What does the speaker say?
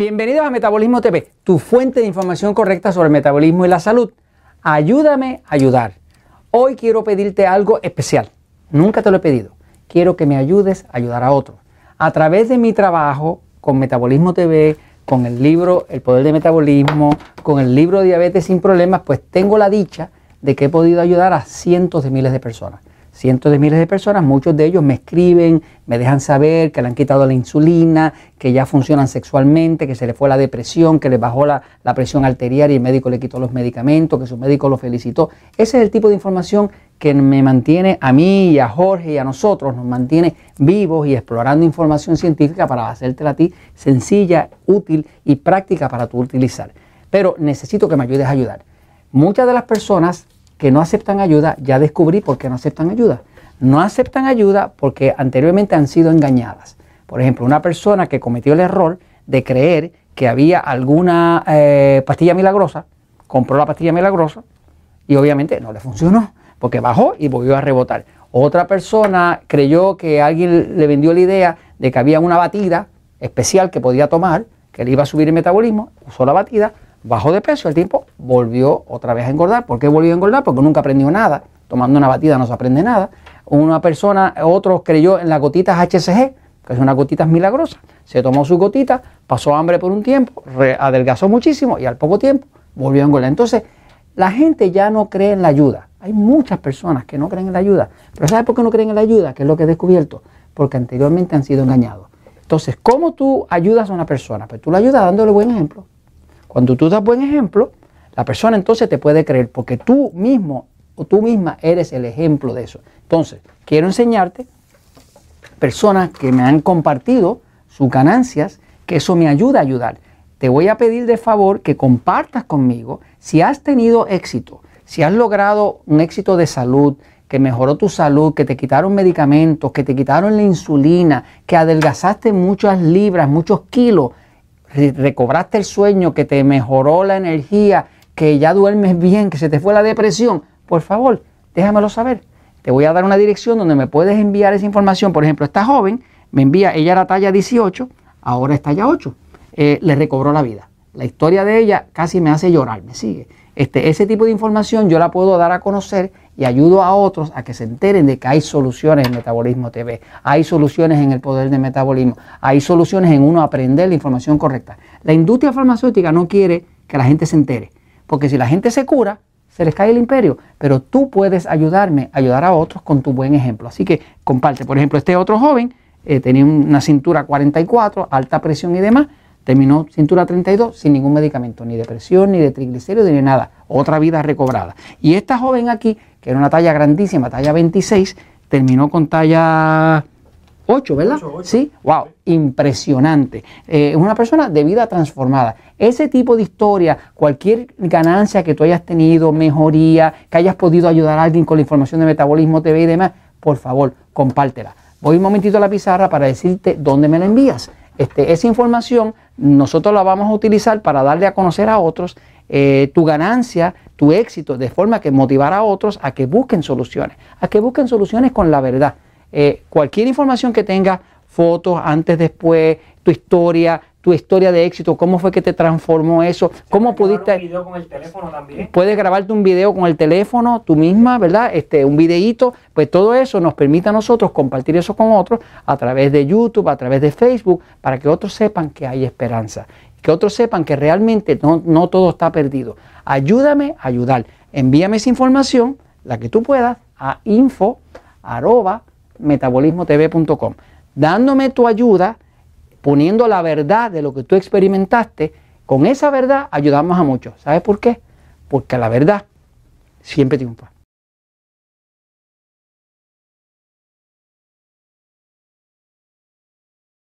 Bienvenidos a Metabolismo TV, tu fuente de información correcta sobre el metabolismo y la salud. Ayúdame a ayudar. Hoy quiero pedirte algo especial. Nunca te lo he pedido. Quiero que me ayudes a ayudar a otros. A través de mi trabajo con Metabolismo TV, con el libro El Poder de Metabolismo, con el libro Diabetes sin Problemas, pues tengo la dicha de que he podido ayudar a cientos de miles de personas cientos de miles de personas, muchos de ellos me escriben, me dejan saber que le han quitado la insulina, que ya funcionan sexualmente, que se le fue la depresión, que les bajó la, presión arterial y el médico le quitó los medicamentos, que su médico lo felicitó. Ese es el tipo de información que me mantiene a mí y a Jorge y a nosotros, nos mantiene vivos y explorando información científica para hacértela a ti sencilla, útil y práctica para tú utilizar. Pero necesito que me ayudes a ayudar. Muchas de las personas que no aceptan ayuda, ya descubrí por qué no aceptan ayuda. No aceptan ayuda porque anteriormente han sido engañadas. Por ejemplo, una persona que cometió el error de creer que había alguna eh, pastilla milagrosa, compró la pastilla milagrosa y obviamente no le funcionó porque bajó y volvió a rebotar. Otra persona creyó que alguien le vendió la idea de que había una batida especial que podía tomar, que le iba a subir el metabolismo, usó la batida, bajó de peso, el tiempo volvió otra vez a engordar. ¿Por qué volvió a engordar? Porque nunca aprendió nada. Tomando una batida no se aprende nada. Una persona, otro creyó en las gotitas HCG, que es una gotitas milagrosa. Se tomó su gotita, pasó hambre por un tiempo, adelgazó muchísimo y al poco tiempo volvió a engordar. Entonces, la gente ya no cree en la ayuda. Hay muchas personas que no creen en la ayuda. Pero ¿sabes por qué no creen en la ayuda? Que es lo que he descubierto. Porque anteriormente han sido engañados. Entonces, ¿cómo tú ayudas a una persona? Pues tú la ayudas dándole buen ejemplo. Cuando tú das buen ejemplo, la persona entonces te puede creer porque tú mismo o tú misma eres el ejemplo de eso. Entonces, quiero enseñarte personas que me han compartido sus ganancias, que eso me ayuda a ayudar. Te voy a pedir de favor que compartas conmigo si has tenido éxito, si has logrado un éxito de salud, que mejoró tu salud, que te quitaron medicamentos, que te quitaron la insulina, que adelgazaste muchas libras, muchos kilos, recobraste el sueño, que te mejoró la energía, que ya duermes bien, que se te fue la depresión, por favor, déjamelo saber. Te voy a dar una dirección donde me puedes enviar esa información. Por ejemplo, esta joven me envía, ella era talla 18, ahora es talla 8. Eh, le recobró la vida. La historia de ella casi me hace llorar, me sigue. Este, ese tipo de información yo la puedo dar a conocer y ayudo a otros a que se enteren de que hay soluciones en Metabolismo TV, hay soluciones en el poder de metabolismo, hay soluciones en uno aprender la información correcta. La industria farmacéutica no quiere que la gente se entere, porque si la gente se cura, se les cae el imperio, pero tú puedes ayudarme, ayudar a otros con tu buen ejemplo. Así que comparte, por ejemplo, este otro joven eh, tenía una cintura 44, alta presión y demás, terminó cintura 32 sin ningún medicamento, ni de presión, ni de triglicéridos, ni nada. Otra vida recobrada. Y esta joven aquí, que era una talla grandísima, talla 26, terminó con talla 8, ¿verdad? Sí, wow, impresionante. Es eh, una persona de vida transformada. Ese tipo de historia, cualquier ganancia que tú hayas tenido, mejoría, que hayas podido ayudar a alguien con la información de Metabolismo TV y demás, por favor, compártela. Voy un momentito a la pizarra para decirte dónde me la envías. Este, esa información nosotros la vamos a utilizar para darle a conocer a otros eh, tu ganancia, tu éxito, de forma que motivar a otros a que busquen soluciones, a que busquen soluciones con la verdad. Eh, cualquier información que tenga, fotos antes, después, tu historia, tu historia de éxito, cómo fue que te transformó eso, cómo pudiste... Un video con el teléfono también. Puedes grabarte un video con el teléfono, tú misma, ¿verdad? Este, un videíto, pues todo eso nos permite a nosotros compartir eso con otros a través de YouTube, a través de Facebook, para que otros sepan que hay esperanza, que otros sepan que realmente no, no todo está perdido. Ayúdame a ayudar. Envíame esa información, la que tú puedas, a info dándome tu ayuda poniendo la verdad de lo que tú experimentaste, con esa verdad ayudamos a muchos. ¿Sabes por qué? Porque la verdad siempre triunfa.